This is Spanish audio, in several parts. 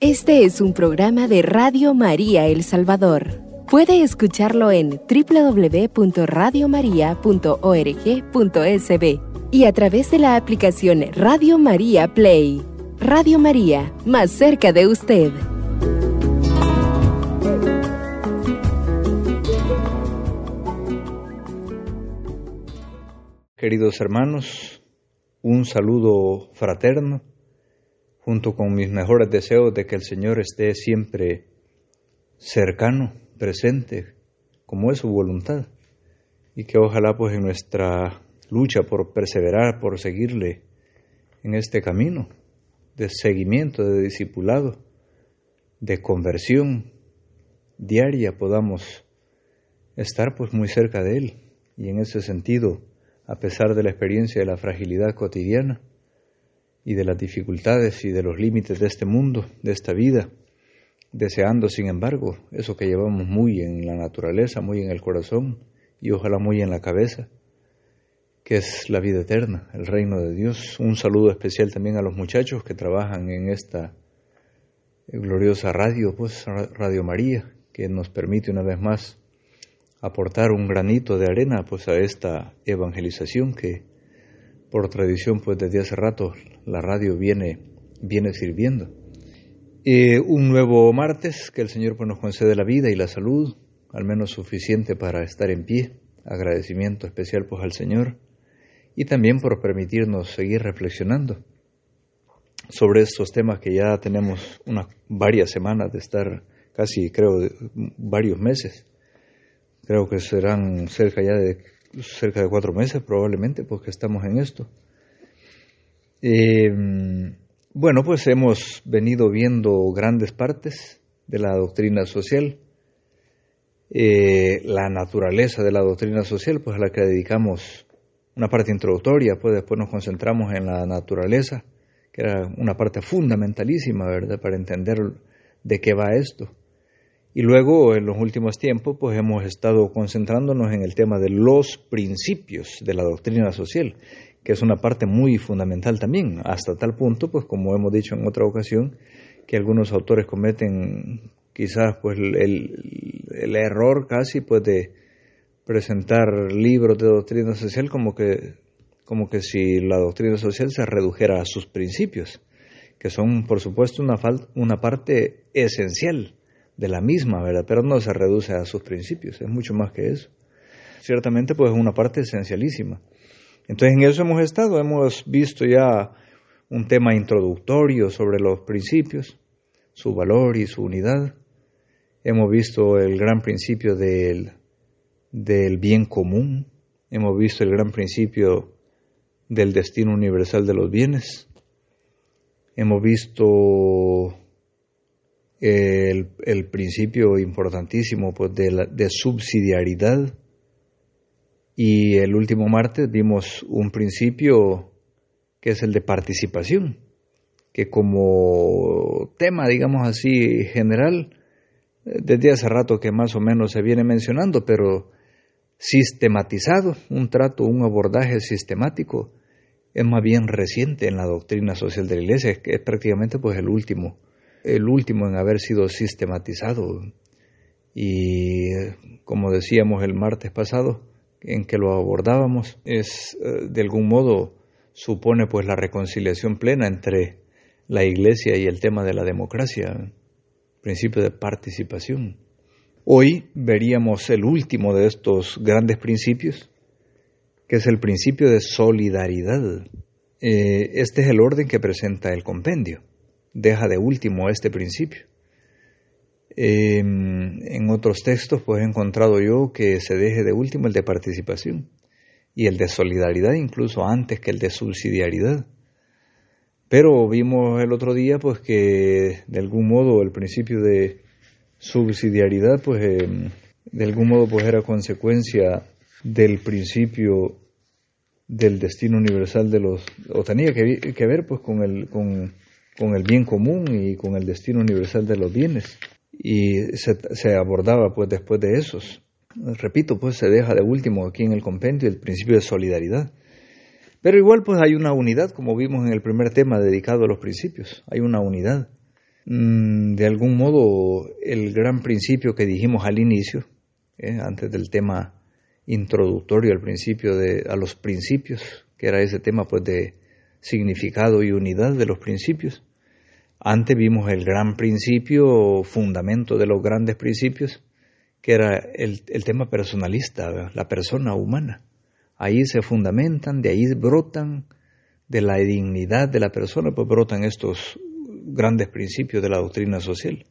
Este es un programa de Radio María El Salvador. Puede escucharlo en www.radiomaria.org.sb y a través de la aplicación Radio María Play. Radio María, más cerca de usted. Queridos hermanos, un saludo fraterno junto con mis mejores deseos de que el Señor esté siempre cercano, presente, como es su voluntad, y que ojalá pues en nuestra lucha por perseverar, por seguirle en este camino de seguimiento, de discipulado, de conversión diaria podamos estar pues muy cerca de Él. Y en ese sentido, a pesar de la experiencia de la fragilidad cotidiana, y de las dificultades y de los límites de este mundo, de esta vida, deseando, sin embargo, eso que llevamos muy en la naturaleza, muy en el corazón y ojalá muy en la cabeza, que es la vida eterna, el reino de Dios. Un saludo especial también a los muchachos que trabajan en esta gloriosa radio, pues Radio María, que nos permite una vez más aportar un granito de arena pues a esta evangelización que por tradición pues desde hace rato la radio viene, viene sirviendo. Eh, un nuevo martes, que el Señor pues, nos concede la vida y la salud, al menos suficiente para estar en pie. Agradecimiento especial pues al Señor y también por permitirnos seguir reflexionando sobre estos temas que ya tenemos unas varias semanas de estar, casi creo varios meses. Creo que serán cerca ya de cerca de cuatro meses probablemente, pues que estamos en esto. Eh, bueno, pues hemos venido viendo grandes partes de la doctrina social, eh, la naturaleza de la doctrina social, pues a la que dedicamos una parte introductoria, pues después nos concentramos en la naturaleza, que era una parte fundamentalísima, ¿verdad?, para entender de qué va esto. Y luego, en los últimos tiempos, pues hemos estado concentrándonos en el tema de los principios de la doctrina social, que es una parte muy fundamental también, hasta tal punto, pues como hemos dicho en otra ocasión, que algunos autores cometen quizás pues el, error casi pues de presentar libros de doctrina social como que como que si la doctrina social se redujera a sus principios, que son por supuesto una, una parte esencial de la misma, ¿verdad? Pero no se reduce a sus principios, es mucho más que eso. Ciertamente pues es una parte esencialísima. Entonces en eso hemos estado, hemos visto ya un tema introductorio sobre los principios, su valor y su unidad. Hemos visto el gran principio del, del bien común, hemos visto el gran principio del destino universal de los bienes, hemos visto el, el principio importantísimo pues, de, la, de subsidiariedad, y el último martes vimos un principio que es el de participación, que como tema, digamos así, general, desde hace rato que más o menos se viene mencionando, pero sistematizado, un trato, un abordaje sistemático, es más bien reciente en la doctrina social de la Iglesia, es, es prácticamente pues el último, el último en haber sido sistematizado. Y como decíamos el martes pasado, en que lo abordábamos es eh, de algún modo supone pues la reconciliación plena entre la iglesia y el tema de la democracia, principio de participación. Hoy veríamos el último de estos grandes principios, que es el principio de solidaridad. Eh, este es el orden que presenta el compendio. Deja de último este principio. Em, en otros textos pues he encontrado yo que se deje de último el de participación y el de solidaridad incluso antes que el de subsidiariedad. Pero vimos el otro día pues que de algún modo el principio de subsidiariedad pues em, de algún modo pues era consecuencia del principio del destino universal de los o tenía que, que ver pues con el con, con el bien común y con el destino universal de los bienes y se, abordaba pues después de esos. Repito, pues se deja de último aquí en el compendio el principio de solidaridad. Pero igual pues hay una unidad, como vimos en el primer tema dedicado a los principios, hay una unidad. mm, de algún modo el gran principio que dijimos al inicio, eh, antes del tema introductorio al principio de a los principios, que era ese tema pues de significado y unidad de los principios. Antes vimos el gran principio, fundamento de los grandes principios, que era el, tema personalista, la persona humana. Ahí se fundamentan, de ahí brotan, de la dignidad de la persona, pues brotan estos grandes principios de la doctrina social.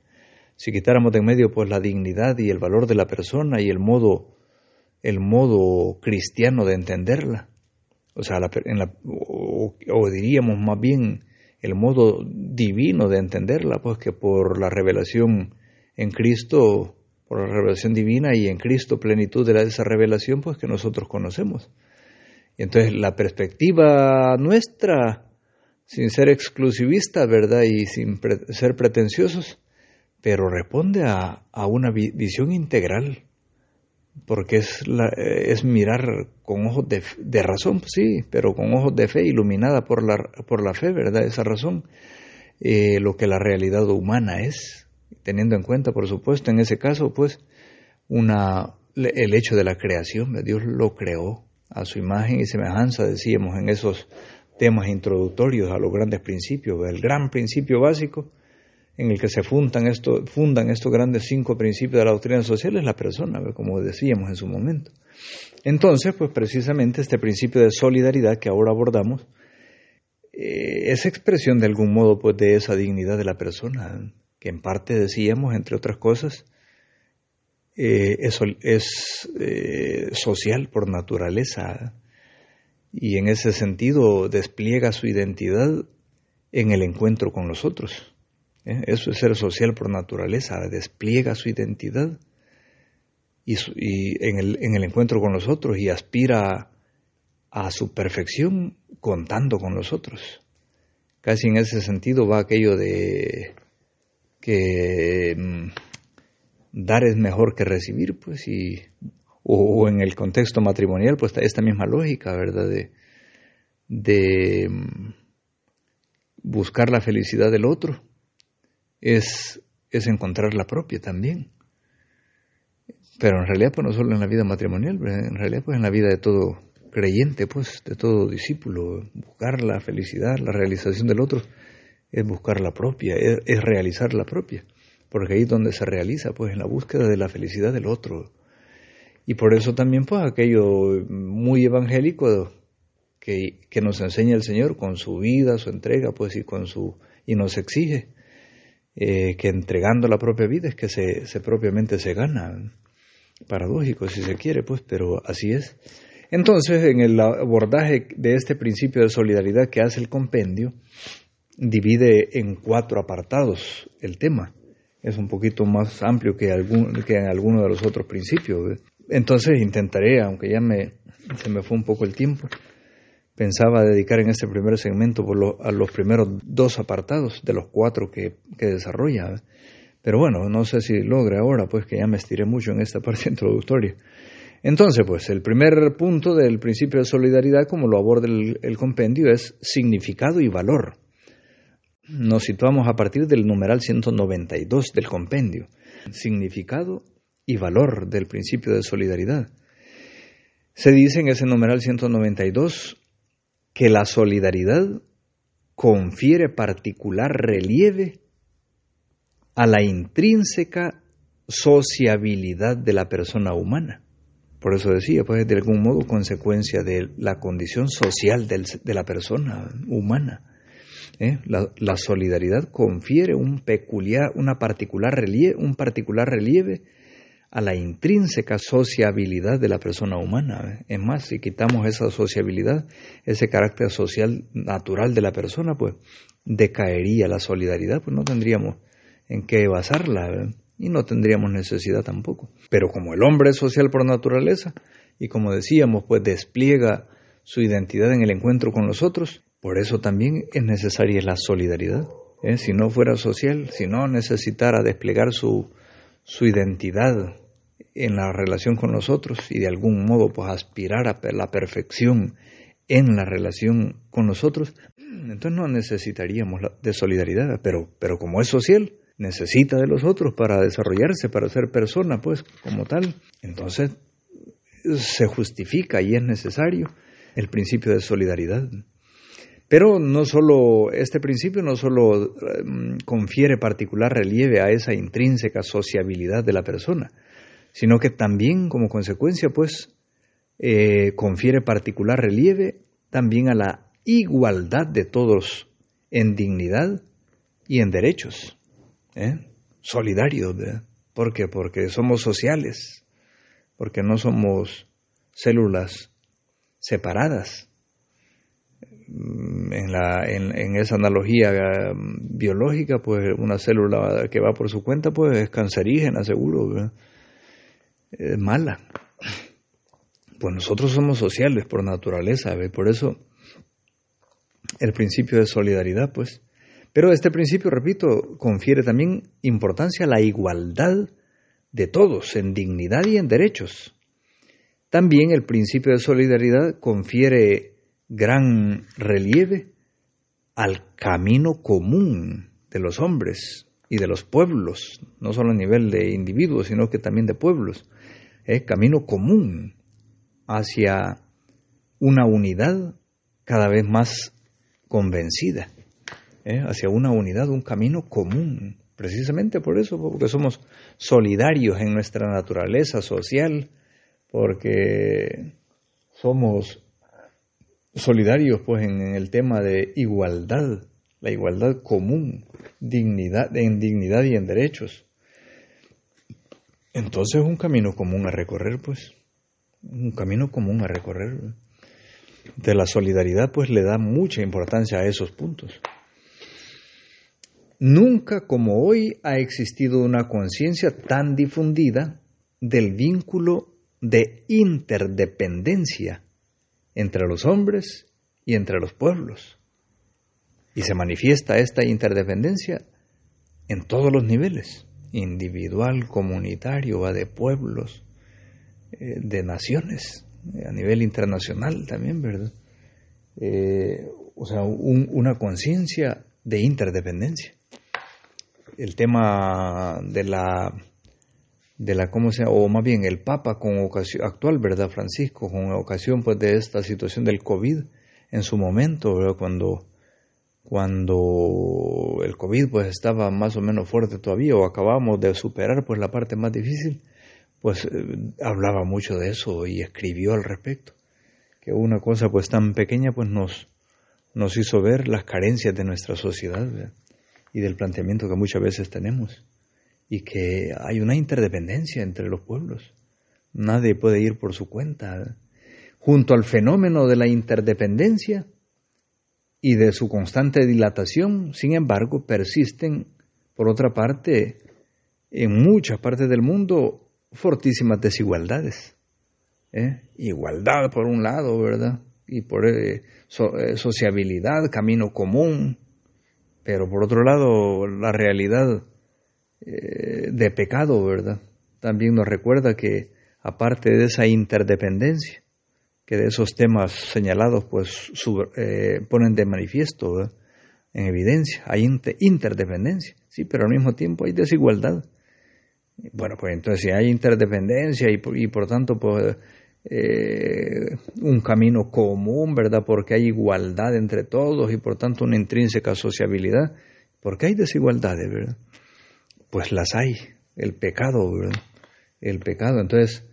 Si quitáramos de en medio pues la dignidad y el valor de la persona y el modo, el modo cristiano de entenderla, o sea, o, diríamos más bien el modo divino de entenderla, pues que por la revelación en Cristo, por la revelación divina y en Cristo plenitud de esa revelación, pues que nosotros conocemos. Y entonces la perspectiva nuestra, sin ser exclusivista, ¿verdad? Y sin ser pretenciosos, pero responde a, a una visión integral porque es, la, es mirar con ojos de, de, razón, sí, pero con ojos de fe, iluminada por la, por la fe, ¿verdad? Esa razón, eh, lo que la realidad humana es, teniendo en cuenta, por supuesto, en ese caso, pues, una, el hecho de la creación, Dios lo creó a su imagen y semejanza, decíamos en esos temas introductorios a los grandes principios, el gran principio básico en el que se fundan, fundan estos grandes cinco principios de la doctrina social es la persona, como decíamos en su momento. Entonces, pues precisamente este principio de solidaridad que ahora abordamos eh, es expresión de algún modo pues de esa dignidad de la persona, que en parte decíamos, entre otras cosas, eh, es, es eh, social por naturaleza y en ese sentido despliega su identidad en el encuentro con los otros. ¿Eh? Eso es ser social por naturaleza, despliega su identidad y, en, el, encuentro con los otros y aspira a su perfección contando con los otros. Casi en ese sentido va aquello de que mm, dar es mejor que recibir, pues, y, o, en el contexto matrimonial, pues esta misma lógica, ¿verdad? De, de mm, buscar la felicidad del otro es, es encontrar la propia también. Pero en realidad, pues no solo en la vida matrimonial, en realidad, pues en la vida de todo creyente, pues de todo discípulo, buscar la felicidad, la realización del otro, es buscar la propia, es, es realizar la propia, porque ahí es donde se realiza, pues en la búsqueda de la felicidad del otro. Y por eso también, pues aquello muy evangélico que, que nos enseña el Señor con su vida, su entrega, pues y con su y nos exige eh, que entregando la propia vida es que se, propiamente se gana. Paradójico si se quiere, pues, pero así es. Entonces, en el abordaje de este principio de solidaridad que hace el compendio, divide en cuatro apartados el tema. Es un poquito más amplio que, algún, que en alguno de los otros principios. Entonces intentaré, aunque ya me, se me fue un poco el tiempo, pensaba dedicar en este primer segmento por a los primeros dos apartados de los cuatro que, desarrolla. Pero bueno, no sé si logre ahora, pues que ya me estiré mucho en esta parte introductoria. Entonces, pues el primer punto del principio de solidaridad, como lo aborda el compendio, es significado y valor. Nos situamos a partir del numeral 192 del compendio. Significado y valor del principio de solidaridad. Se dice en ese numeral 192 que la solidaridad confiere particular relieve a la intrínseca sociabilidad de la persona humana. Por eso decía, pues de algún modo consecuencia de la condición social de la persona humana. ¿eh? La, la, solidaridad confiere un peculiar, una particular relieve, un particular relieve a la intrínseca sociabilidad de la persona humana. Es más, si quitamos esa sociabilidad, ese carácter social natural de la persona, pues decaería la solidaridad, pues no tendríamos en qué basarla y no tendríamos necesidad tampoco. Pero como el hombre es social por naturaleza y como decíamos, pues despliega su identidad en el encuentro con los otros, por eso también es necesaria la solidaridad. ¿eh? Si no fuera social, si no necesitara desplegar su su identidad en la relación con nosotros y de algún modo pues aspirar a la perfección en la relación con nosotros, Entonces no necesitaríamos de solidaridad, pero, pero como es social, necesita de los otros para desarrollarse, para ser persona, pues, como tal. Entonces se justifica y es necesario el principio de solidaridad. Pero no solo, este principio no solo em, confiere particular relieve a esa intrínseca sociabilidad de la persona, sino que también como consecuencia, pues, eh, confiere particular relieve también a la igualdad de todos en dignidad y en derechos. ¿eh? Solidarios. ¿Por qué? Porque somos sociales, porque no somos células separadas. Mm, en, esa analogía mm, biológica, pues una célula que va por su cuenta, pues es cancerígena, seguro, es mala. Pues nosotros somos sociales por naturaleza, por eso el principio de solidaridad, pues. Pero este principio, repito, confiere también importancia a la igualdad de todos en dignidad y en derechos. También el principio de solidaridad confiere gran relieve al camino común de los hombres y de los pueblos, no solo a nivel de individuos, sino que también de pueblos. ¿eh? Camino común hacia una unidad cada vez más convencida, ¿eh? hacia una unidad, un camino común. Precisamente por eso, porque somos solidarios en nuestra naturaleza social, porque somos solidarios pues en, el tema de igualdad, la igualdad común, dignidad, en dignidad y en derechos. Entonces un camino común a recorrer, pues, un camino común a recorrer. De la solidaridad, pues le da mucha importancia a esos puntos. Nunca como hoy ha existido una conciencia tan difundida del vínculo de interdependencia entre los hombres y entre los pueblos. Y se manifiesta esta interdependencia en todos los niveles, individual, comunitario, de pueblos, eh, de naciones, a nivel internacional también, ¿verdad? Eh, o sea, una conciencia de interdependencia. El tema de la de la cómo sea o más bien el Papa con ocasión actual, ¿verdad, Francisco? Con ocasión pues de esta situación del COVID en su momento, cuando cuando el COVID pues estaba más o menos fuerte todavía o acabamos de superar pues la parte más difícil, pues eh, hablaba mucho de eso y escribió al respecto, que una cosa pues tan pequeña pues nos nos hizo ver las carencias de nuestra sociedad y del planteamiento que muchas veces tenemos y que hay una interdependencia entre los pueblos. Nadie puede ir por su cuenta. Junto al fenómeno de la interdependencia y de su constante dilatación, sin embargo, persisten, por otra parte, en muchas partes del mundo, fortísimas desigualdades. ¿eh? Igualdad por un lado, ¿verdad? Y por eh, eh, sociabilidad, camino común, pero por otro lado, la realidad eh, de pecado, ¿verdad? También nos recuerda que aparte de esa interdependencia, que de esos temas señalados pues eh, ponen de manifiesto, en evidencia, hay interdependencia, sí, pero al mismo tiempo hay desigualdad. Bueno, pues entonces si hay interdependencia y, y por tanto pues eh, un camino común, ¿verdad? Porque hay igualdad entre todos y por tanto una intrínseca sociabilidad, porque hay desigualdades, ¿verdad? Pues las hay, el pecado, ¿verdad? El pecado. Entonces,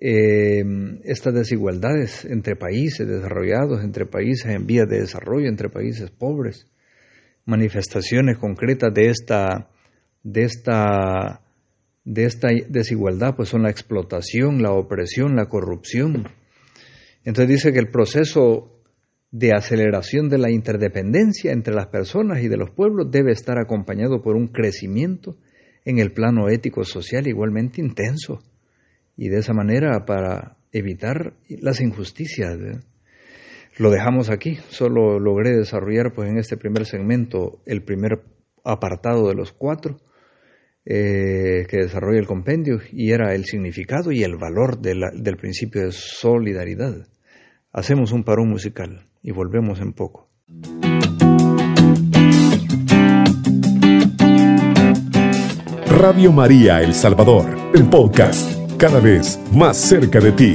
eh, estas desigualdades entre países desarrollados, entre países en vías de desarrollo, entre países pobres, manifestaciones concretas de esta, de esta, de esta desigualdad, pues son la explotación, la opresión, la corrupción. Entonces dice que el proceso de aceleración de la interdependencia entre las personas y de los pueblos debe estar acompañado por un crecimiento en el plano ético social igualmente intenso y de esa manera para evitar las injusticias. Lo dejamos aquí, solo logré desarrollar pues en este primer segmento el primer apartado de los cuatro eh, que desarrolla el compendio y era el significado y el valor del principio de solidaridad. Hacemos un parón musical y volvemos en poco. Radio María El Salvador, el podcast, cada vez más cerca de ti.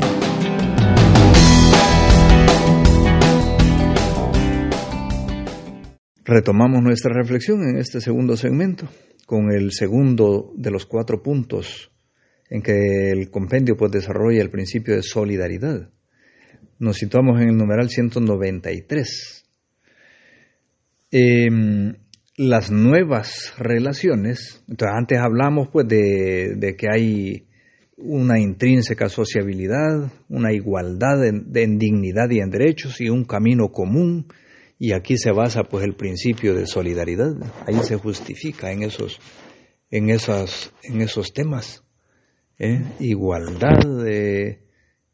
Retomamos nuestra reflexión en este segundo segmento con el segundo de los cuatro puntos en que el compendio pues, desarrolla el principio de solidaridad. Nos situamos en el numeral 193. Em, las nuevas relaciones, entonces antes hablamos pues de, que hay una intrínseca sociabilidad, una igualdad en, dignidad y en derechos y un camino común y aquí se basa pues el principio de solidaridad, ahí se justifica en esos en en esos temas. ¿eh? igualdad,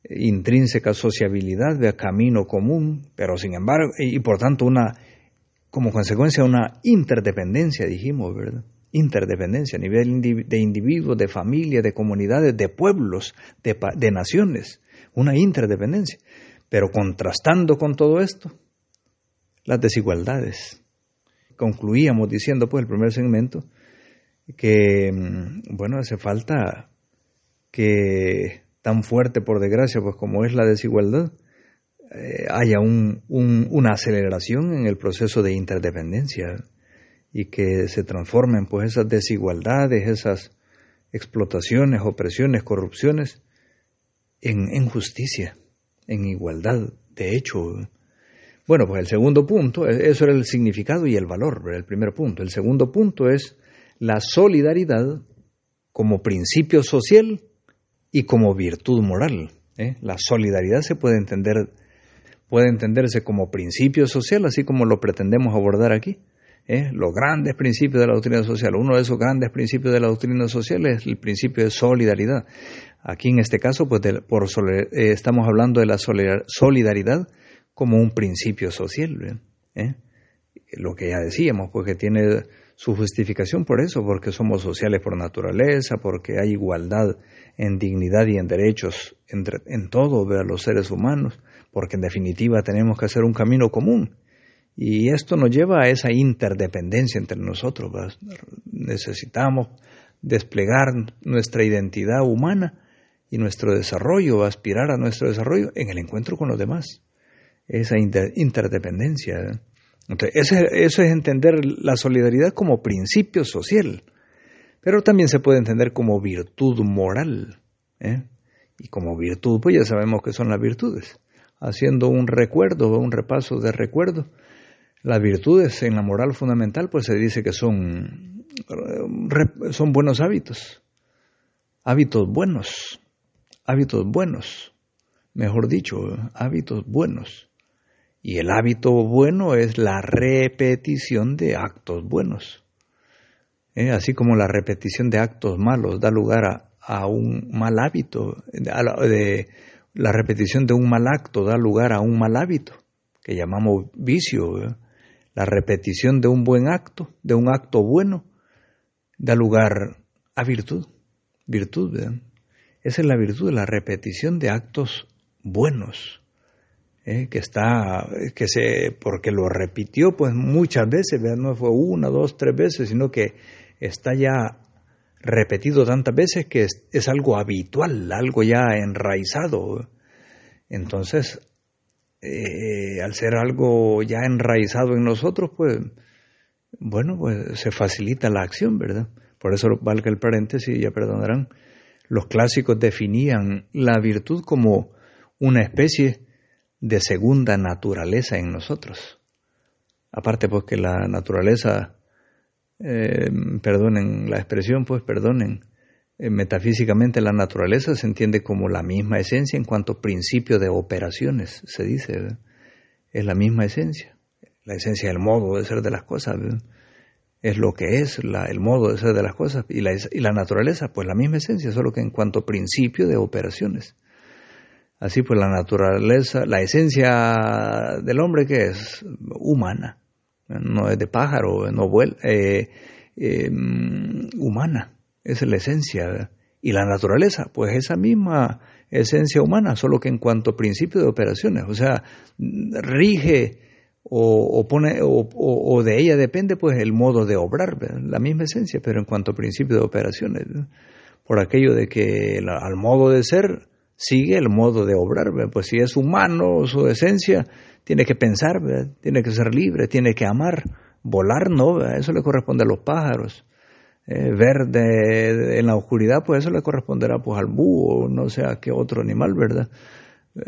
intrínseca sociabilidad, de camino común, pero sin embargo, y, por tanto una, como consecuencia una interdependencia, dijimos, ¿verdad? Interdependencia a nivel de individuos, de familias, de comunidades, de pueblos, de, de naciones, una interdependencia. Pero contrastando con todo esto, las desigualdades. Concluíamos diciendo, pues, el primer segmento, que, mm, bueno, hace falta que tan fuerte, por desgracia, pues como es la desigualdad, eh, haya un, una aceleración en el proceso de interdependencia y que se transformen pues esas desigualdades, esas explotaciones, opresiones, corrupciones en, justicia, en igualdad, de hecho. Bueno, pues el segundo punto, e, eso era el significado y el valor, el primer punto. El segundo punto es la solidaridad como principio social y como virtud moral. ¿eh? La solidaridad se puede entender, puede entenderse como principio social, así como lo pretendemos abordar aquí. ¿eh? Los grandes principios de la doctrina social. Uno de esos grandes principios de la doctrina social es el principio de solidaridad. Aquí en este caso, pues por eh, estamos hablando de la solidaridad como un principio social. Lo que ya decíamos, pues que tiene su justificación por eso, porque somos sociales por naturaleza, porque hay igualdad en dignidad y en derechos entre, en todo de los seres humanos, porque en definitiva tenemos que hacer un camino común. Y esto nos lleva a esa interdependencia entre nosotros. Necesitamos desplegar nuestra identidad humana y nuestro desarrollo, aspirar a nuestro desarrollo en el encuentro con los demás. Esa interdependencia. Entonces, eso es entender la solidaridad como principio social pero también se puede entender como virtud moral. ¿eh? Y como virtud, pues ya sabemos que son las virtudes. Haciendo un recuerdo, un repaso de recuerdo, las virtudes en la moral fundamental, pues se dice que son, son buenos hábitos, hábitos buenos, hábitos buenos, mejor dicho, hábitos buenos. Y el hábito bueno es la repetición de actos buenos. ¿eh? así como la repetición de actos malos da lugar a, un mal hábito, de, la repetición de un mal acto da lugar a un mal hábito, que llamamos vicio. La repetición de un buen acto, de un acto bueno, da lugar a virtud. Virtud, Esa es la virtud, la repetición de actos buenos. ¿eh? que está, que se, porque lo repitió pues muchas veces, no fue una, dos, tres veces, sino que está ya repetido tantas veces que es, algo habitual, algo ya enraizado. Entonces, eh, al ser algo ya enraizado en nosotros, pues, bueno, pues se facilita la acción, ¿verdad? Por eso valga el paréntesis, ya perdonarán, los clásicos definían la virtud como una especie de segunda naturaleza en nosotros. Aparte, pues que la naturaleza eh, perdonen la expresión, pues perdonen, eh, metafísicamente la naturaleza se entiende como la misma esencia en cuanto principio de operaciones, se dice, es la misma esencia, la esencia del modo de ser de las cosas, es lo que es la, el modo de ser de las cosas, y la, y la naturaleza, pues la misma esencia, solo que en cuanto principio de operaciones. Así pues la naturaleza, la esencia del hombre que es humana, no es de pájaro, no vuela, eh, eh, humana, es la esencia. Y la naturaleza, pues esa misma esencia humana, solo que en cuanto a principio de operaciones, o sea, rige o, pone, o, de ella depende pues el modo de obrar, la misma esencia, pero en cuanto a principio de operaciones, por aquello de que al modo de ser sigue el modo de obrar, pues si es humano su esencia, tiene que pensar, tiene que ser libre, tiene que amar, volar no, eso le corresponde a los pájaros. Eh, ver en la oscuridad, pues eso le corresponderá pues al búho, no sé a qué otro animal, ¿verdad?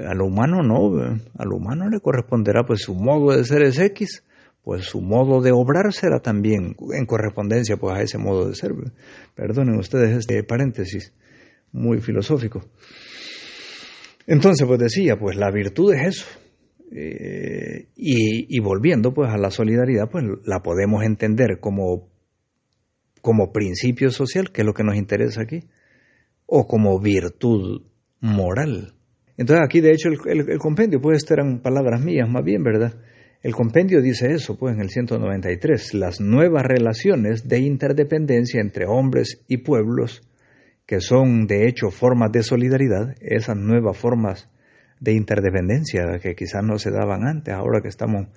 A lo humano no, a lo humano le corresponderá pues su modo de ser es X, pues su modo de obrar será también en correspondencia pues a ese modo de ser. Perdonen ustedes este paréntesis muy filosófico. Entonces pues decía, pues la virtud es eso. Eh, y, volviendo pues a la solidaridad, pues la podemos entender como, como principio social, que es lo que nos interesa aquí, o como virtud moral entonces aquí de hecho el, compendio, pues estas eran palabras mías más bien, ¿verdad? El compendio dice eso, pues en el 193, las nuevas relaciones de interdependencia entre hombres y pueblos, que son de hecho formas de solidaridad, esas nuevas formas de interdependencia que quizás no se daban antes, ahora que estamos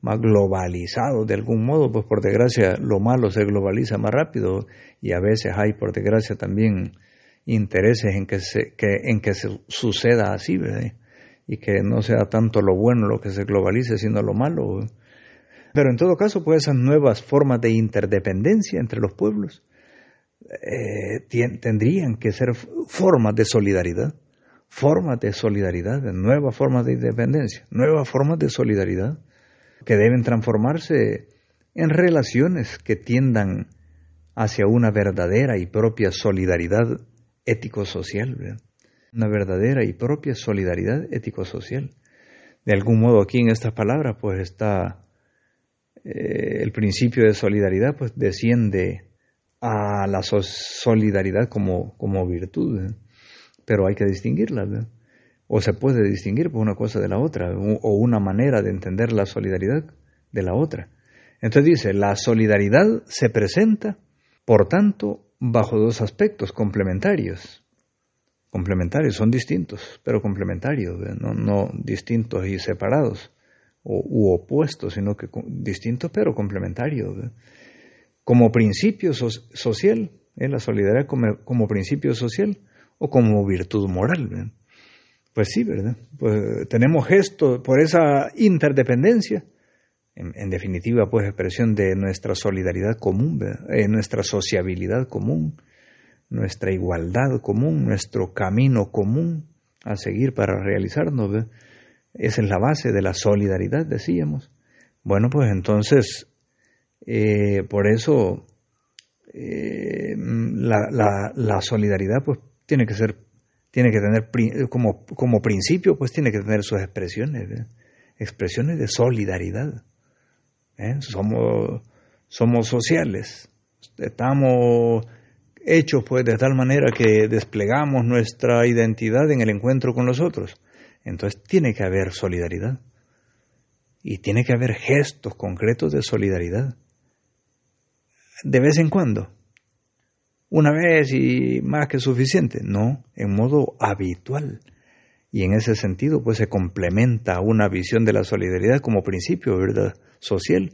más globalizados de algún modo, pues por desgracia lo malo se globaliza más rápido y a veces hay por desgracia también intereses en que, se, que, en que se suceda así. Y que no sea tanto lo bueno lo que se globalice, sino lo malo. Pero en todo caso, pues esas nuevas formas de interdependencia entre los pueblos eh, tendrían que ser formas de solidaridad, formas de solidaridad, nuevas formas de independencia, nuevas formas de solidaridad que deben transformarse en relaciones que tiendan hacia una verdadera y propia solidaridad ético-social, una verdadera y propia solidaridad ético-social. De algún modo aquí en estas palabras pues está eh, el principio de solidaridad pues desciende a la solidaridad como, como virtud, pero hay que distinguirla, o se puede distinguir por una cosa de la otra, o una manera de entender la solidaridad de la otra. Entonces dice, la solidaridad se presenta, por tanto, bajo dos aspectos complementarios. Complementarios, son distintos, pero complementarios, no, no distintos y separados o, u opuestos, sino que distintos pero complementarios. Como principio social, ¿eh? la solidaridad como, principio social o como virtud moral. Pues sí, ¿verdad? Pues tenemos gesto por esa interdependencia en, definitiva, pues expresión de nuestra solidaridad común, eh, nuestra sociabilidad común, nuestra igualdad común, nuestro camino común a seguir para realizarnos. Esa es la base de la solidaridad, decíamos. Bueno, pues entonces, eh, por eso eh, la, solidaridad pues tiene que ser, tiene que tener como, como principio, pues tiene que tener sus expresiones, expresiones de solidaridad. ¿eh? somos, somos sociales, estamos hechos pues de tal manera que desplegamos nuestra identidad en el encuentro con los otros. Entonces tiene que haber solidaridad y tiene que haber gestos concretos de solidaridad. De vez en cuando, una vez y más que suficiente, no, en modo habitual. Y en ese sentido, pues se complementa una visión de la solidaridad como principio, ¿verdad? social,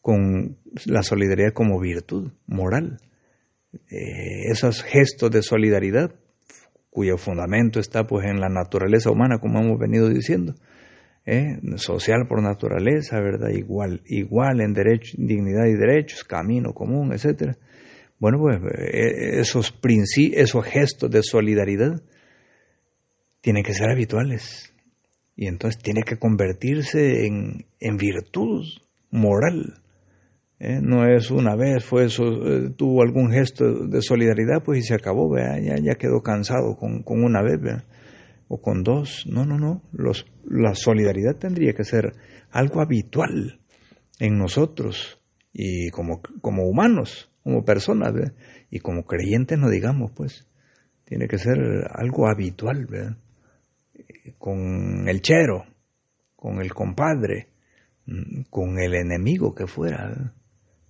con la solidaridad como virtud moral. Eh, esos gestos de solidaridad, cuyo fundamento está pues en la naturaleza humana, como hemos venido diciendo, ¿eh? social por naturaleza, ¿verdad? Igual, igual en derecho, dignidad y derechos, camino común, etcétera. Bueno, pues eh, esos, esos gestos de solidaridad tienen que ser habituales y entonces tiene que convertirse en, en virtud moral. ¿eh? No es una vez, fue eh, tuvo algún gesto de solidaridad, pues y se acabó, Ya, ya quedó cansado con, una vez, o con dos. No, no, no. Los, la solidaridad tendría que ser algo habitual en nosotros y como, como humanos, como personas, y como creyentes, no digamos, pues. Tiene que ser algo habitual, Con el chero, con el compadre, con el enemigo que fuera.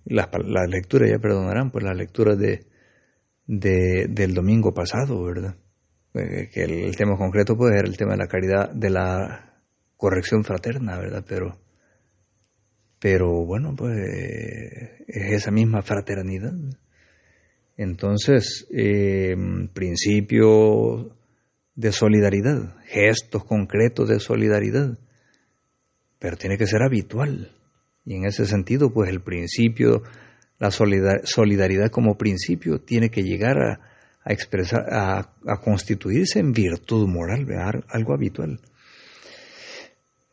Las, lecturas, ya perdonarán, pues las lecturas de, del domingo pasado, ¿verdad? Eh, que el, tema concreto puede ser el tema de la caridad, de la corrección fraterna, ¿verdad? Pero pero bueno, pues es esa misma fraternidad. Entonces, eh, principio de solidaridad, gestos concretos de solidaridad, pero tiene que ser habitual. Y en ese sentido, pues el principio, la solidaridad como principio tiene que llegar a, expresar, a, constituirse en virtud moral, algo habitual.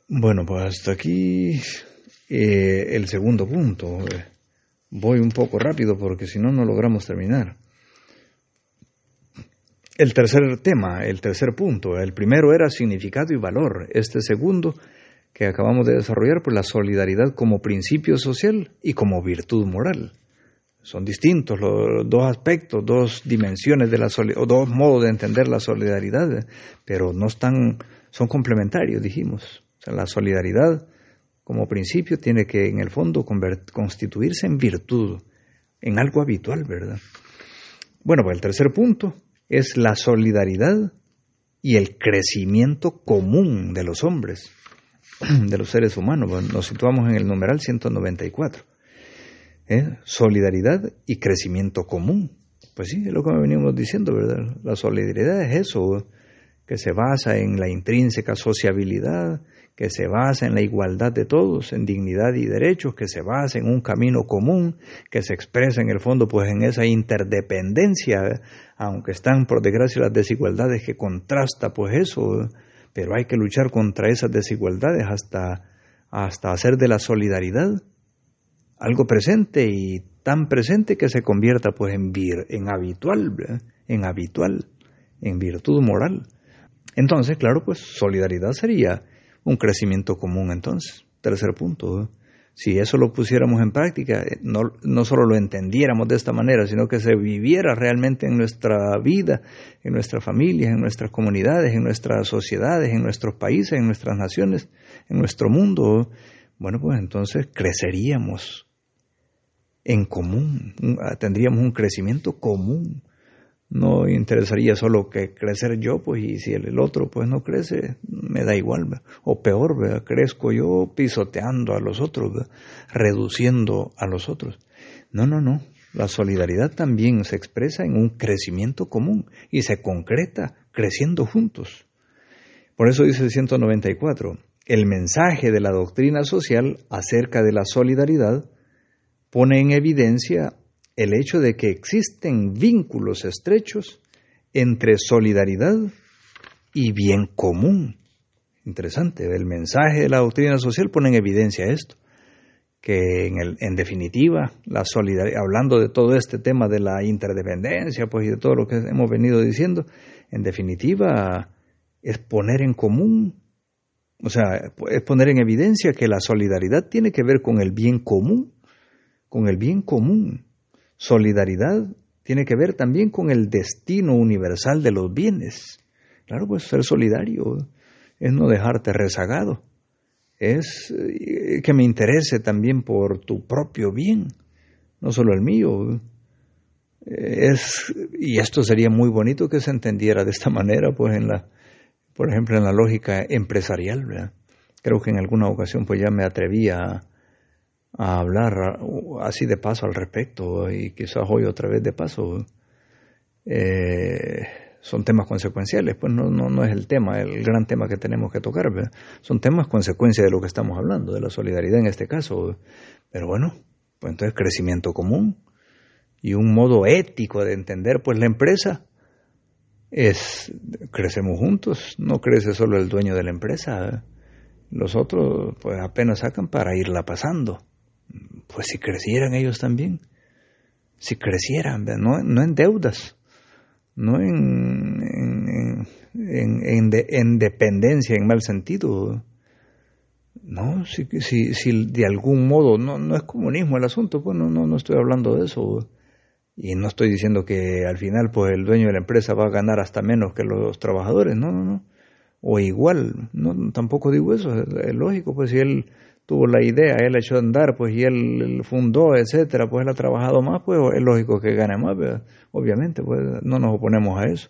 Bueno, pues hasta aquí eh, el segundo punto. Voy un poco rápido porque si no, no logramos terminar. El tercer tema, el tercer punto, el primero era significado y valor. Este segundo que acabamos de desarrollar, pues la solidaridad como principio social y como virtud moral. Son distintos los dos aspectos, dos dimensiones de la o dos modos de entender la solidaridad, pero no están, son complementarios, dijimos. O sea, la solidaridad como principio tiene que en el fondo constituirse en virtud, en algo habitual, ¿verdad? Bueno, pues el tercer punto es la solidaridad y el crecimiento común de los hombres, de los seres humanos. Nos situamos en el numeral 194. ¿eh? Solidaridad y crecimiento común. Pues sí, es lo que venimos diciendo, ¿verdad? La solidaridad es eso, que se basa en la intrínseca sociabilidad, que se basa en la igualdad de todos, en dignidad y derechos, que se basa en un camino común, que se expresa en el fondo pues en esa interdependencia, aunque están por desgracia las desigualdades que contrasta pues eso, pero hay que luchar contra esas desigualdades hasta, hasta hacer de la solidaridad algo presente y tan presente que se convierta pues en, vir, en habitual, en habitual, en virtud moral. Entonces, claro, pues solidaridad sería un crecimiento común entonces. Tercer punto. Si eso lo pusiéramos en práctica, eh, no, no solo lo entendiéramos de esta manera, sino que se viviera realmente en nuestra vida, en nuestras familias, en nuestras comunidades, en nuestras sociedades, en nuestros países, en nuestras naciones, en nuestro mundo, bueno, pues entonces creceríamos en común, tendríamos un crecimiento común no interesaría solo que crecer yo, pues, y si el, otro, pues, no crece, me da igual, o peor, crezco yo pisoteando a los otros, reduciendo a los otros. No, no, no, la solidaridad también se expresa en un crecimiento común y se concreta creciendo juntos. Por eso dice el 194, el mensaje de la doctrina social acerca de la solidaridad pone en evidencia el hecho de que existen vínculos estrechos entre solidaridad y bien común. Interesante, el mensaje de la doctrina social pone en evidencia esto, que en, en definitiva, la solidaridad, hablando de todo este tema de la interdependencia, pues y de todo lo que hemos venido diciendo, en definitiva es poner en común, o sea, es poner en evidencia que la solidaridad tiene que ver con el bien común, con el bien común. Solidaridad tiene que ver también con el destino universal de los bienes. Claro, pues ser solidario es no dejarte rezagado, es eh, que me interese también por tu propio bien, no solo el mío. Es, y esto sería muy bonito que se entendiera de esta manera, pues en la, por ejemplo, en la lógica empresarial. Creo que en alguna ocasión pues ya me atreví a, a hablar así de paso al respecto y quizás hoy otra vez de paso. Eh, son temas consecuenciales, pues no, no, no, es el tema, el gran tema que tenemos que tocar, son temas consecuencia de lo que estamos hablando, de la solidaridad en este caso. Pero bueno, pues entonces crecimiento común y un modo ético de entender pues la empresa es crecemos juntos, no crece solo el dueño de la empresa, los otros pues apenas sacan para irla pasando pues si crecieran ellos también, si crecieran, no, no en deudas, no en, en, en, dependencia, en mal sentido, no, si, si, si de algún modo, no, no es comunismo el asunto, pues no, no, estoy hablando de eso. Y no estoy diciendo que al final pues el dueño de la empresa va a ganar hasta menos que los trabajadores, no, no, no. O igual, no, tampoco digo eso, es lógico, pues si él tuvo la idea, él echó a andar, pues y él fundó, etcétera, pues él ha trabajado más, pues es lógico que gane más, obviamente, pues no nos oponemos a eso.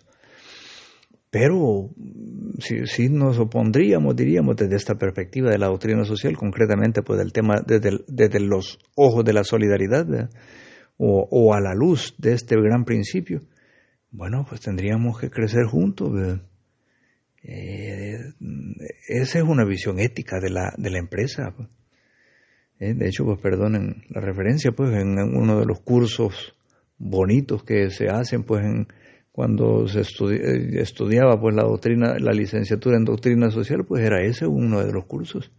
pero si, nos opondríamos, diríamos, desde esta perspectiva de la doctrina social, concretamente pues del tema desde, los ojos de la solidaridad o, a la luz de este gran principio, bueno, pues tendríamos que crecer juntos. Eh, esa es una visión ética de la, de la empresa. Pues. Eh, de hecho, pues perdonen la referencia, pues en uno de los cursos bonitos que se hacen, pues en cuando se eh, estudiaba pues la doctrina, la licenciatura en doctrina social, pues era ese uno de los cursos,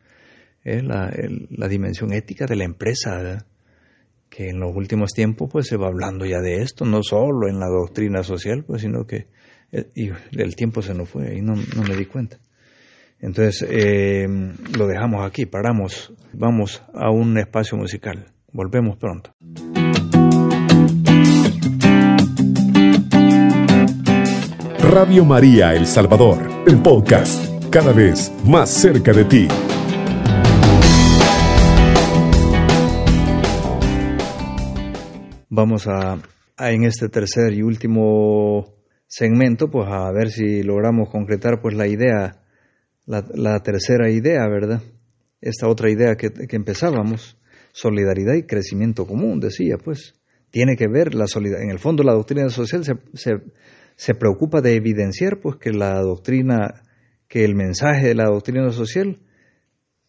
¿eh? la, la, dimensión ética de la empresa, que en los últimos tiempos pues se va hablando ya de esto, no solo en la doctrina social, pues sino que y el tiempo se nos fue y no, no me di cuenta. Entonces lo dejamos aquí, paramos, vamos a un espacio musical, volvemos pronto. Radio María El Salvador, el podcast, cada vez más cerca de ti. Vamos a, en este tercer y último segmento, pues a ver si logramos concretar pues la idea, la, tercera idea, ¿verdad? Esta otra idea que, empezábamos, solidaridad y crecimiento común, decía, pues, tiene que ver la solidaridad. En el fondo la doctrina social se, se se preocupa de evidenciar pues que la doctrina, que el mensaje de la doctrina social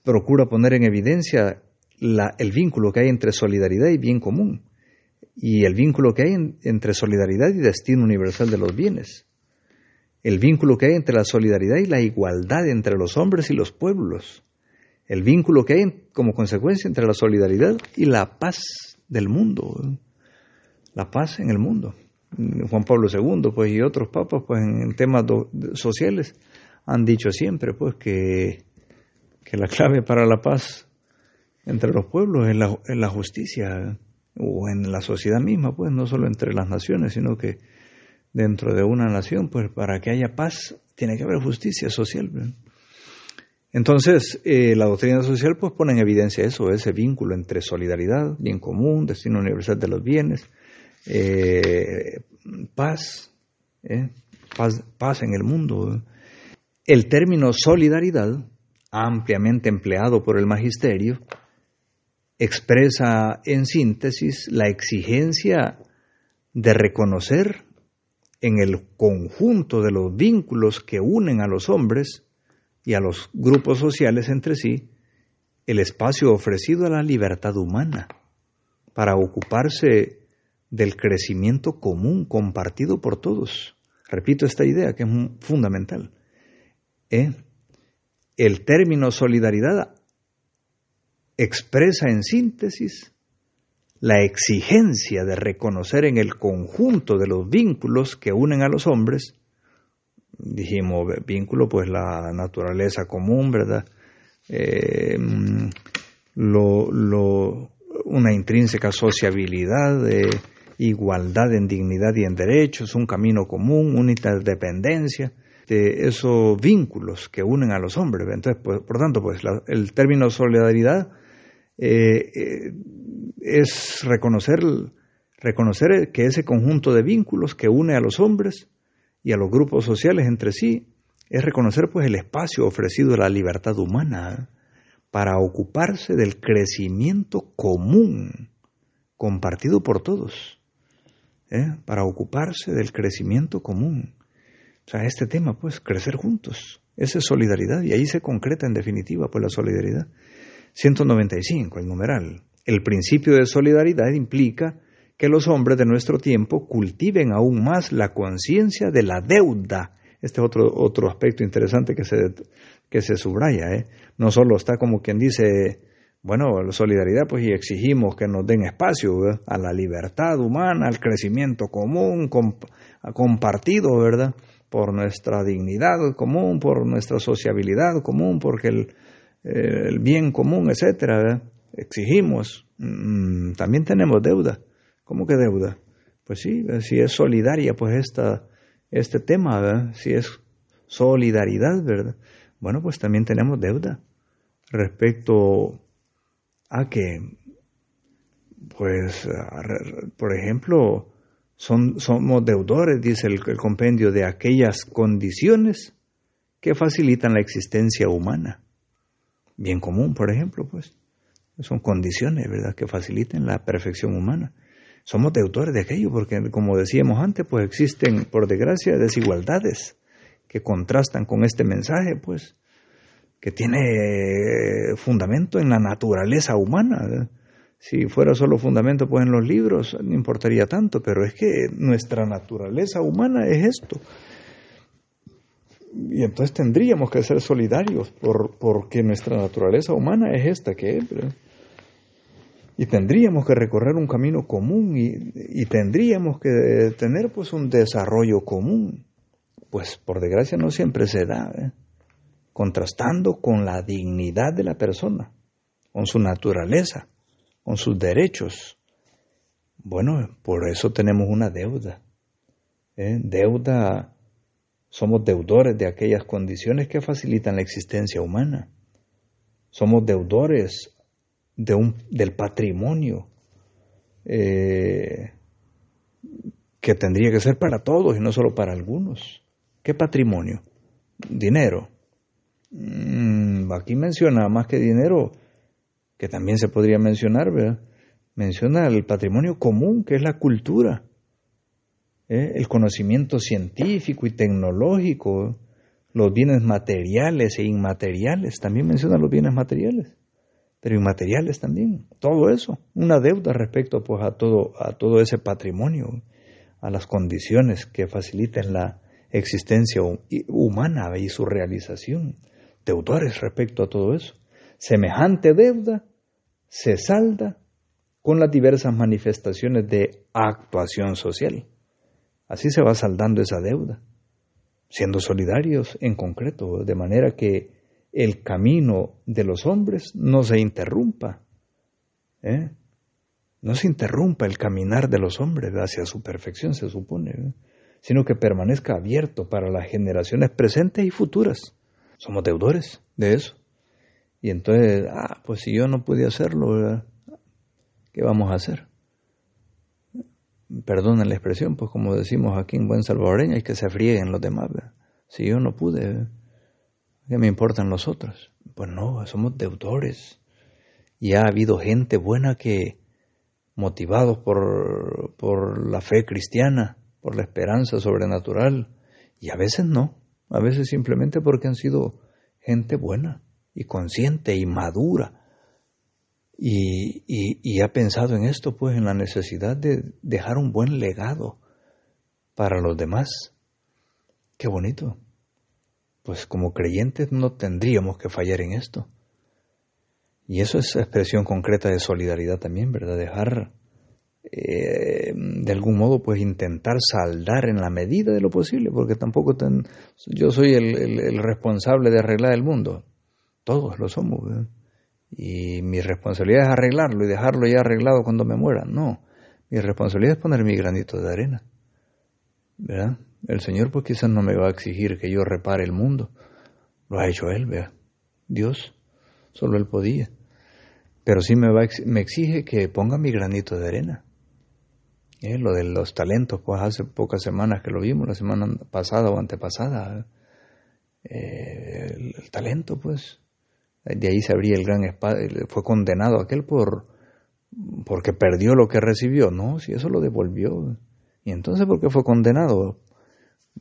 procura poner en evidencia la, el vínculo que hay entre solidaridad y bien común y el vínculo que hay entre solidaridad y destino universal de los bienes, el vínculo que hay entre la solidaridad y la igualdad entre los hombres y los pueblos, el vínculo que hay como consecuencia entre la solidaridad y la paz del mundo, la paz en el mundo. Juan Pablo II, pues, y otros papas, pues, en temas sociales, han dicho siempre, pues, que, que, la clave para la paz entre los pueblos es la, la, justicia, o en la sociedad misma, pues, no solo entre las naciones, sino que dentro de una nación, pues, para que haya paz, tiene que haber justicia social. Entonces, eh, la doctrina social, pues, pone en evidencia eso, ese vínculo entre solidaridad, bien común, destino universal de los bienes, eh, paz, eh, paz, paz, en el mundo. El término solidaridad, ampliamente empleado por el magisterio, expresa en síntesis la exigencia de reconocer en el conjunto de los vínculos que unen a los hombres y a los grupos sociales entre sí el espacio ofrecido a la libertad humana para ocuparse del crecimiento común compartido por todos. Repito esta idea que es fundamental. ¿Eh? El término solidaridad expresa en síntesis la exigencia de reconocer en el conjunto de los vínculos que unen a los hombres, dijimos vínculo, pues la naturaleza común, ¿verdad? Eh, mm, lo, una intrínseca sociabilidad, de igualdad en dignidad y en derechos, un camino común, una interdependencia, de esos vínculos que unen a los hombres. Entonces, pues, por tanto, pues el término solidaridad eh, eh, es reconocer, reconocer que ese conjunto de vínculos que une a los hombres y a los grupos sociales entre sí es reconocer pues el espacio ofrecido a la libertad humana para ocuparse del crecimiento común compartido por todos. ¿eh? para ocuparse del crecimiento común. O sea, este tema, pues, crecer juntos. Esa es solidaridad y ahí se concreta en definitiva pues la solidaridad. 195, el numeral. El principio de solidaridad implica que los hombres de nuestro tiempo cultiven aún más la conciencia de la deuda. Este es otro, otro aspecto interesante que se, que se subraya. ¿eh? No solo está como quien dice bueno, solidaridad, pues, y exigimos que nos den espacio a la libertad humana, al crecimiento común, compartido, ¿verdad? Por nuestra dignidad común, por nuestra sociabilidad común, porque el, el bien común, etcétera, Exigimos. Mm, también tenemos deuda. ¿Cómo que deuda? Pues sí, si es solidaria, pues esta, este tema. Si es solidaridad, ¿verdad? Bueno, pues también tenemos deuda respecto a que, pues, por ejemplo, Son, somos deudores, dice el compendio, de aquellas condiciones que facilitan la existencia humana. Bien común, por ejemplo, pues. Son condiciones, ¿verdad?, que faciliten la perfección humana. Somos deudores de aquello, porque como decíamos antes, pues existen, por desgracia, desigualdades que contrastan con este mensaje, pues, que tiene fundamento en la naturaleza humana. Si fuera solo fundamento pues en los libros, no importaría tanto, pero es que nuestra naturaleza humana es esto. Y entonces tendríamos que ser solidarios por, porque nuestra naturaleza humana es esta que es. Y tendríamos que recorrer un camino común y, y, tendríamos que tener pues un desarrollo común. Pues por desgracia no siempre se da, ¿eh? contrastando con la dignidad de la persona, con su naturaleza con sus derechos. Bueno, por eso tenemos una deuda. ¿eh? Deuda, somos deudores de aquellas condiciones que facilitan la existencia humana. Somos deudores de un, del patrimonio eh, que tendría que ser para todos y no solo para algunos. ¿Qué patrimonio? Dinero. Mm, aquí menciona más que dinero que también se podría mencionar, ¿verdad? Menciona el patrimonio común, que es la cultura, ¿eh? el conocimiento científico y tecnológico, los bienes materiales e inmateriales, también menciona los bienes materiales, pero inmateriales también, todo eso, una deuda respecto pues, a, todo, a todo ese patrimonio, a las condiciones que faciliten la existencia humana y su realización, deudores respecto a todo eso. Semejante deuda se salda con las diversas manifestaciones de actuación social. Así se va saldando esa deuda, siendo solidarios en concreto, de manera que el camino de los hombres no se interrumpa. ¿eh? No se interrumpa el caminar de los hombres hacia su perfección, se supone, ¿eh? sino que permanezca abierto para las generaciones presentes y futuras. Somos deudores de eso. Y entonces, ah, pues si yo no pude hacerlo, ¿qué vamos a hacer? Perdonen la expresión, pues como decimos aquí en buen salvadoreño, hay que se frieguen los demás. Si yo no pude, ¿qué me importan los otros? Pues no, somos deudores. Y ha habido gente buena que, motivados por, por la fe cristiana, por la esperanza sobrenatural, y a veces no, a veces simplemente porque han sido gente buena y consciente y madura. Y, y, ha pensado en esto, pues, en la necesidad de dejar un buen legado para los demás. Qué bonito. Pues como creyentes no tendríamos que fallar en esto. Y eso es expresión concreta de solidaridad también, ¿verdad? Dejar, eh, de algún modo, pues intentar saldar en la medida de lo posible, porque tampoco yo soy el, el responsable de arreglar el mundo. Todos lo somos. Y mi responsabilidad es arreglarlo y dejarlo ya arreglado cuando me muera. No, mi responsabilidad es poner mi granito de arena. ¿Verdad? El Señor pues quizás no me va a exigir que yo repare el mundo. Lo ha hecho Él, vea. Dios, solo Él podía. Pero sí me, va, me exige que ponga mi granito de arena. ¿Eh? Lo de los talentos, pues hace pocas semanas que lo vimos, la semana pasada o antepasada. Eh, el talento, pues, de ahí se abría el gran espacio, fue condenado aquel por porque perdió lo que recibió, no, si eso lo devolvió. Y entonces, ¿por qué fue condenado?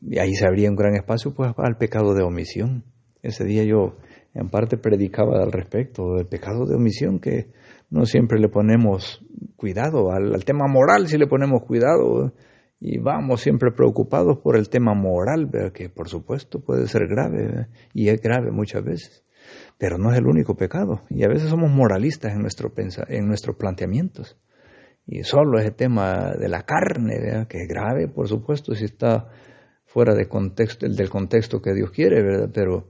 Y ahí se abría un gran espacio pues al pecado de omisión. Ese día yo en parte predicaba al respecto del pecado de omisión que no siempre le ponemos cuidado al, al tema moral si le ponemos cuidado y vamos siempre preocupados por el tema moral que por supuesto puede ser grave y es grave muchas veces pero no es el único pecado. Y a veces somos moralistas en, nuestro en nuestros planteamientos. Y solo ese tema de la carne, que es grave, por supuesto, si está fuera de contexto, del contexto que Dios quiere, ¿verdad? Pero,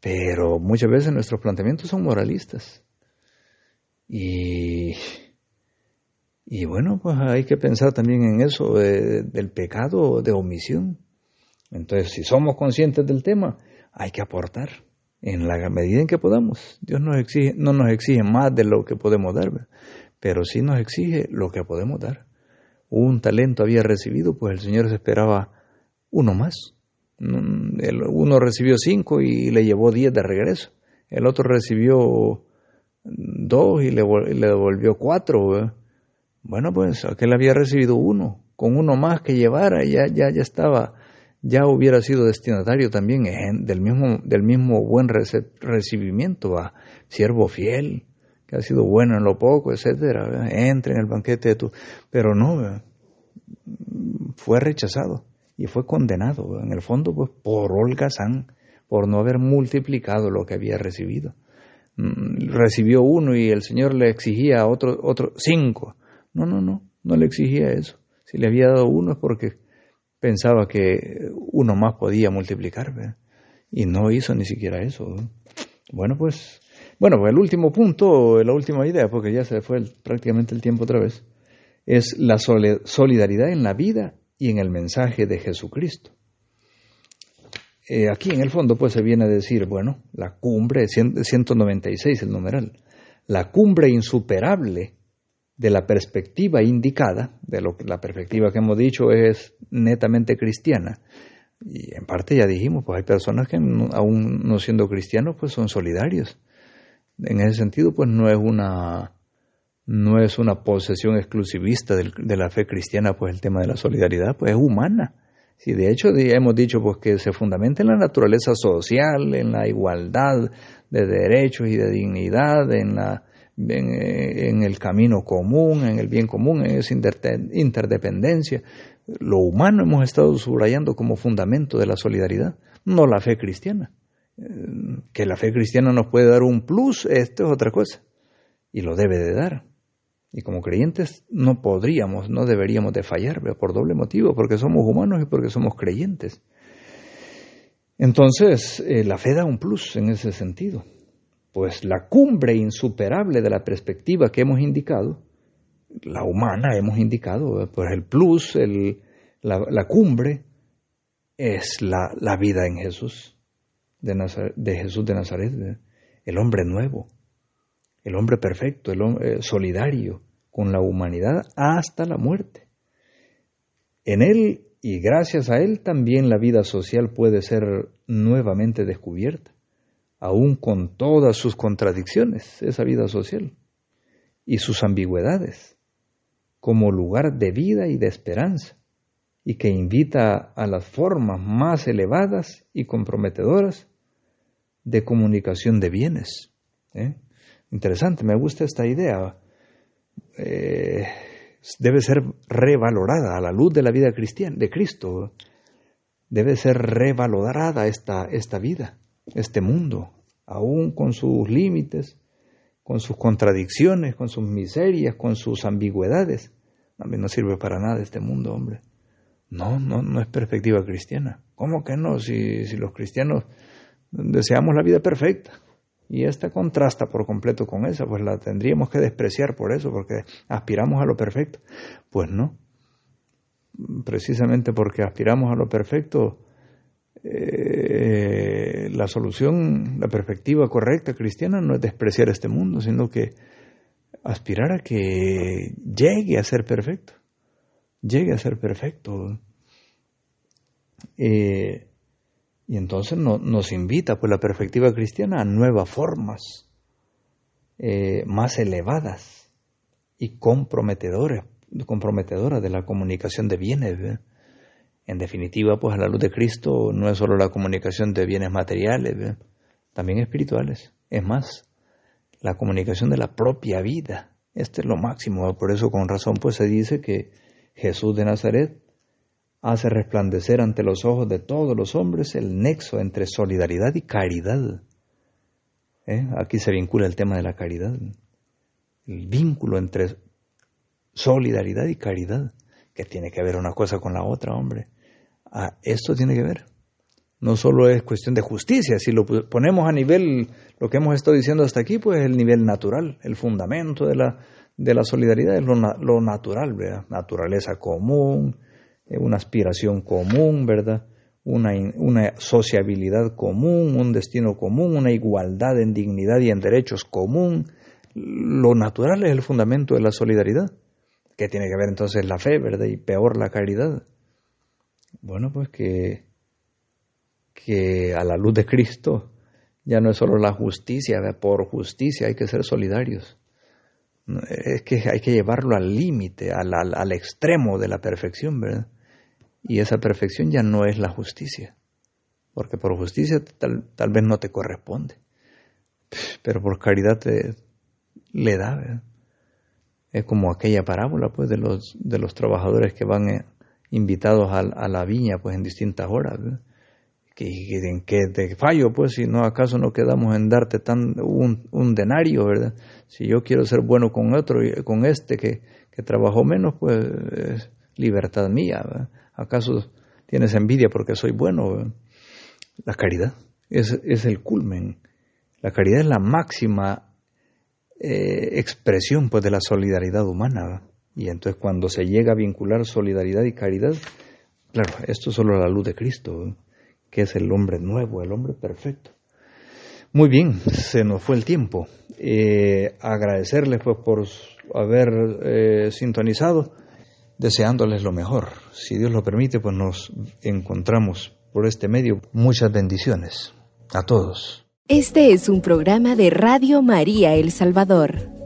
pero muchas veces nuestros planteamientos son moralistas. Y, y bueno, pues hay que pensar también en eso del pecado de omisión. Entonces, si somos conscientes del tema, hay que aportar en la medida en que podamos. Dios nos exige, no nos exige más de lo que podemos dar, pero sí nos exige lo que podemos dar. un talento había recibido, pues el Señor esperaba uno más. Mm, uno recibió cinco y le llevó diez de regreso. El otro recibió dos y le, le devolvió cuatro. Bueno, pues aquel había recibido uno. Con uno más que llevara, ya, ya, ya estaba, ya hubiera sido destinatario también del mismo, del mismo buen recibimiento a siervo fiel, que ha sido bueno en lo poco, etcétera, entre en el banquete de tu, pero no, fue rechazado y fue condenado, en el fondo, pues por holgazán, por no haber multiplicado lo que había recibido. Mm, recibió uno y el Señor le exigía otro, otro cinco. No, no, no, no le exigía eso. Si le había dado uno es porque pensaba que uno más podía multiplicar, y no hizo ni siquiera eso. Bueno, pues, bueno, pues el último punto, la última idea, porque ya se fue prácticamente el tiempo otra vez, es la solidaridad en la vida y en el mensaje de Jesucristo. Eh, aquí en el fondo pues se viene a decir, bueno, la cumbre, 196 el numeral, la cumbre insuperable de la perspectiva indicada, de lo que la perspectiva que hemos dicho es netamente cristiana, y en parte ya dijimos, pues hay personas que aún no siendo cristianos pues son solidarios. En ese sentido pues no es una no es una posesión exclusivista de la fe cristiana, pues el tema de la solidaridad, pues es humana. Si de hecho hemos dicho pues que se fundamenta en la naturaleza social, en la igualdad de derechos y de dignidad, en la en, el camino común, en el bien común, en esa interdependencia. Lo humano hemos estado subrayando como fundamento de la solidaridad, no la fe cristiana. Eh, que la fe cristiana nos puede dar un plus, esto es otra cosa, y lo debe de dar. Y como creyentes no podríamos, no deberíamos de fallar, por doble motivo, porque somos humanos y porque somos creyentes. Entonces, eh, la fe da un plus en ese sentido. Pues la cumbre insuperable de la perspectiva que hemos indicado, la humana hemos indicado, pues el plus, la, cumbre es la, vida en Jesús, de, de Jesús de Nazaret, el hombre nuevo, el hombre perfecto, el hombre eh, solidario con la humanidad hasta la muerte. En él y gracias a él también la vida social puede ser nuevamente descubierta, aún con todas sus contradicciones, esa vida social, y sus ambigüedades, como lugar de vida y de esperanza, y que invita a las formas más elevadas y comprometedoras de comunicación de bienes. ¿eh? Interesante, me gusta esta idea. Eh, debe ser revalorada a la luz de la vida cristiana, de Cristo. Debe ser revalorada esta, esta vida, este mundo, aún con sus límites, con sus contradicciones, con sus miserias, con sus ambigüedades. Mí no sirve para nada este mundo, hombre. No, no, no es perspectiva cristiana. ¿Cómo que no? Si, si los cristianos deseamos la vida perfecta, y esta contrasta por completo con esa, pues la tendríamos que despreciar por eso, porque aspiramos a lo perfecto. Pues no. Precisamente porque aspiramos a lo perfecto, eh, la solución, la perspectiva correcta cristiana no es despreciar este mundo, sino que aspirar a que llegue a ser perfecto. Llegue a ser perfecto. Eh, y entonces nos invita, pues la perspectiva cristiana, a nuevas formas eh, más elevadas y comprometedoras, comprometedoras de la comunicación de bienes. En definitiva, pues a la luz de Cristo no es solo la comunicación de bienes materiales, también espirituales. Es más, la comunicación de la propia vida. Este es lo máximo. Por eso con razón pues se dice que Jesús de Nazaret hace resplandecer ante los ojos de todos los hombres el nexo entre solidaridad y caridad. ¿Eh? Aquí se vincula el tema de la caridad, el vínculo entre solidaridad y caridad, que tiene que ver una cosa con la otra, hombre. Ah, esto tiene que ver. No solo es cuestión de justicia, si lo ponemos a nivel, lo que hemos estado diciendo hasta aquí, pues el nivel natural, el fundamento de la, de la solidaridad es lo, natural, ¿verdad? naturaleza común, eh, una aspiración común, ¿verdad? Una, una, sociabilidad común, un destino común, una igualdad en dignidad y en derechos común. Lo natural es el fundamento de la solidaridad. ¿Qué tiene que ver entonces la fe, verdad? Y peor la caridad. Bueno, pues que, que a la luz de Cristo ya no es solo la justicia, por justicia hay que ser solidarios. Es que hay que llevarlo al límite, al, al, extremo de la perfección, ¿verdad? Y esa perfección ya no es la justicia, porque por justicia tal, tal vez no te corresponde, pero por caridad te, le da, ¿verdad? Es como aquella parábola, pues, de los, de los trabajadores que van invitados a, a, la viña, pues, en distintas horas, que, en qué te fallo, pues, si no acaso no quedamos en darte tan un, denario, ¿verdad? Si yo quiero ser bueno con otro, con este que, que trabajó menos, pues es libertad mía. ¿Acaso tienes envidia porque soy bueno? La caridad es, es, el culmen. La caridad es la máxima eh, expresión, pues, de la solidaridad humana. Y entonces cuando se llega a vincular solidaridad y caridad, claro, esto es solo la luz de Cristo. ¿verdad? que es el hombre nuevo, el hombre perfecto. Muy bien, se nos fue el tiempo. Eh, agradecerles pues, por haber eh, sintonizado, deseándoles lo mejor. Si Dios lo permite, pues nos encontramos por este medio. Muchas bendiciones a todos. Este es un programa de Radio María El Salvador.